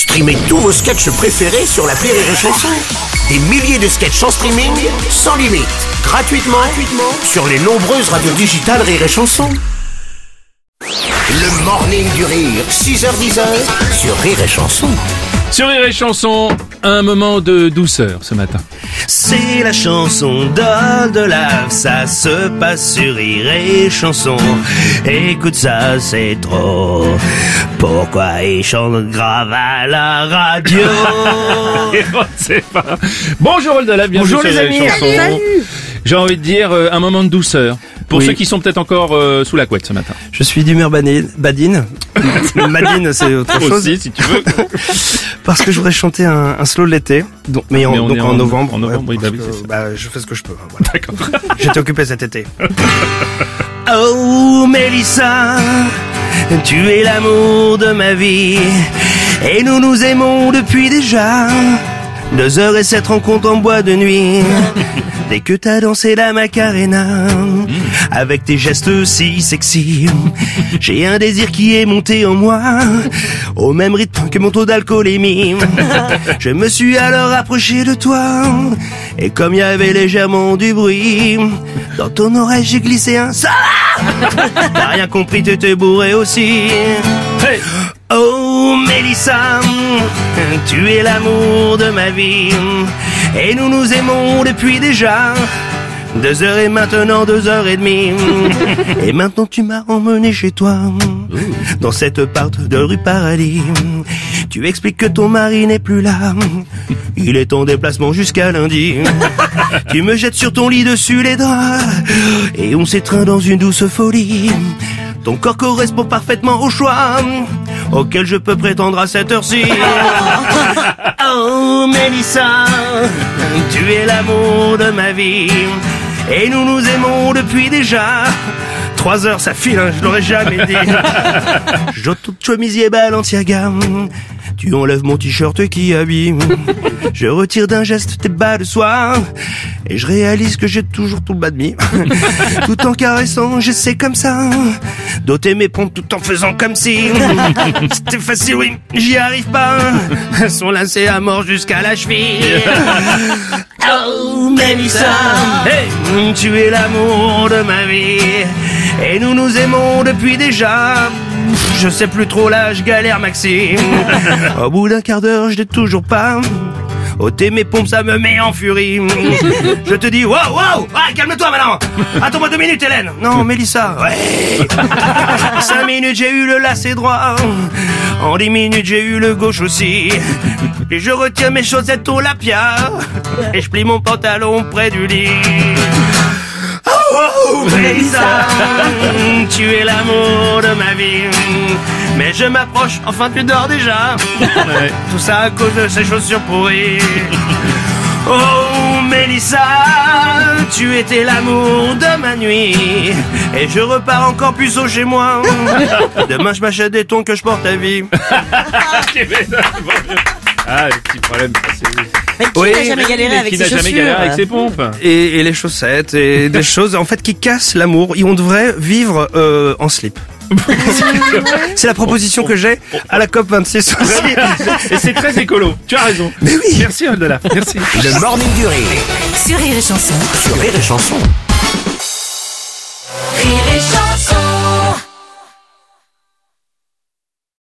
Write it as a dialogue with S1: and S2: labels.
S1: Streamez tous vos sketchs préférés sur la Rire et Chanson. Des milliers de sketchs en streaming, sans limite, gratuitement, gratuitement sur les nombreuses radios digitales Rire et Chanson. Le morning du rire, 6h10 sur Rire et Chanson.
S2: Sur Rire et Chanson, un moment de douceur ce matin.
S3: C'est la chanson d'Ol de Lave, ça se passe sur Rire et Chanson. Écoute ça, c'est trop. Pourquoi il chante grave à la radio?
S2: On ne sait pas. Bonjour Oldala, bienvenue
S3: Bonjour,
S2: sur
S3: les amis.
S2: Chanson. J'ai envie de dire euh, un moment de douceur. Pour
S3: Oui.
S2: ceux qui sont peut-être encore euh, sous la couette ce matin.
S3: Je suis d'humeur badine. Badine, c'est autre chose.
S2: Aussi, si tu veux.
S3: Parce que je voudrais chanter un, un slow de l'été. Donc, mais en,
S2: Mais on
S3: donc
S2: est
S3: en,
S2: en-
S3: novembre.
S2: en novembre, oui, bah oui,
S3: bah, je fais ce que je peux. hein, voilà.
S2: D'accord.
S3: J'étais occupé cet été. Oh, Mélissa, tu es l'amour de ma vie. Et nous nous aimons depuis déjà deux heures et sept rencontres en bois de nuit. Dès que t'as dansé la Macarena, avec tes gestes si sexy, j'ai un désir qui est monté en moi, au même rythme que mon taux d'alcoolémie. Je me suis alors approché de toi, et comme il y avait légèrement du bruit, dans ton oreille j'ai glissé un ça T'as rien compris, t'étais bourré aussi.
S2: Hey
S3: Oh Mélissa, tu es l'amour de ma vie et nous nous aimons depuis déjà deux heures et maintenant deux heures et demie et maintenant tu m'as emmené chez toi dans cette part de rue Paradis. Tu expliques que ton mari n'est plus là, il est en déplacement jusqu'à lundi. Tu me jettes sur ton lit dessus les draps et on s'étreint dans une douce folie. Ton corps correspond parfaitement au choix auquel je peux prétendre à cette heure-ci. Oh Mélissa, tu es l'amour de ma vie et nous nous aimons depuis déjà. Trois heures, ça file, hein, je l'aurais jamais dit. J'entends chemisier Balenciaga. Tu enlèves mon t-shirt qui habille. Je retire d'un geste tes bas de soie. Et je réalise que j'ai toujours tout le bas de mi. Tout en caressant, j'essaie comme ça. D'ôter mes pompes tout en faisant comme si. C'était facile, oui, j'y arrive pas. Elles sont lacées à mort jusqu'à la cheville. Oh, Mélissa, hey, tu es l'amour de ma vie. Et nous nous aimons depuis déjà. Je sais plus trop l'âge, galère Maxime. Au bout d'un quart d'heure, je l'ai toujours pas. Ôter mes pompes, ça me met en furie. Je te dis, wow, wow, ah, calme-toi maintenant. Attends-moi deux minutes, Hélène. Non, Mélissa, ouais. Cinq minutes, j'ai eu le lacet droit. En dix minutes, j'ai eu le gauche aussi. Et je retire mes chaussettes au lapia. Et je plie mon pantalon près du lit. Tu es l'amour de ma vie. Mais je m'approche, enfin tu dors déjà.
S2: Ouais.
S3: Tout ça à cause de ces chaussures pourries. Oh Mélissa, tu étais l'amour de ma nuit. Et je repars encore plus haut chez moi. Demain je m'achète des tons que je porte à vie.
S2: Ah, les petits problèmes. ça, c'est-
S4: Mais qui
S3: Oui,
S4: n'a jamais galéré avec
S2: Qui
S4: ses
S2: n'a
S4: chaussures
S2: jamais galéré avec ses pompes
S3: Et, et les chaussettes et des choses en fait qui cassent l'amour. Et on devrait vivre euh, en slip. C'est la proposition que j'ai à la COP 26 aussi.
S2: Et c'est très écolo. Tu as raison.
S3: Mais oui.
S2: Merci Oldala. Merci.
S1: Le morning du rire
S4: Sur Rire et Chanson.
S1: sur.
S4: Rire et Chanson.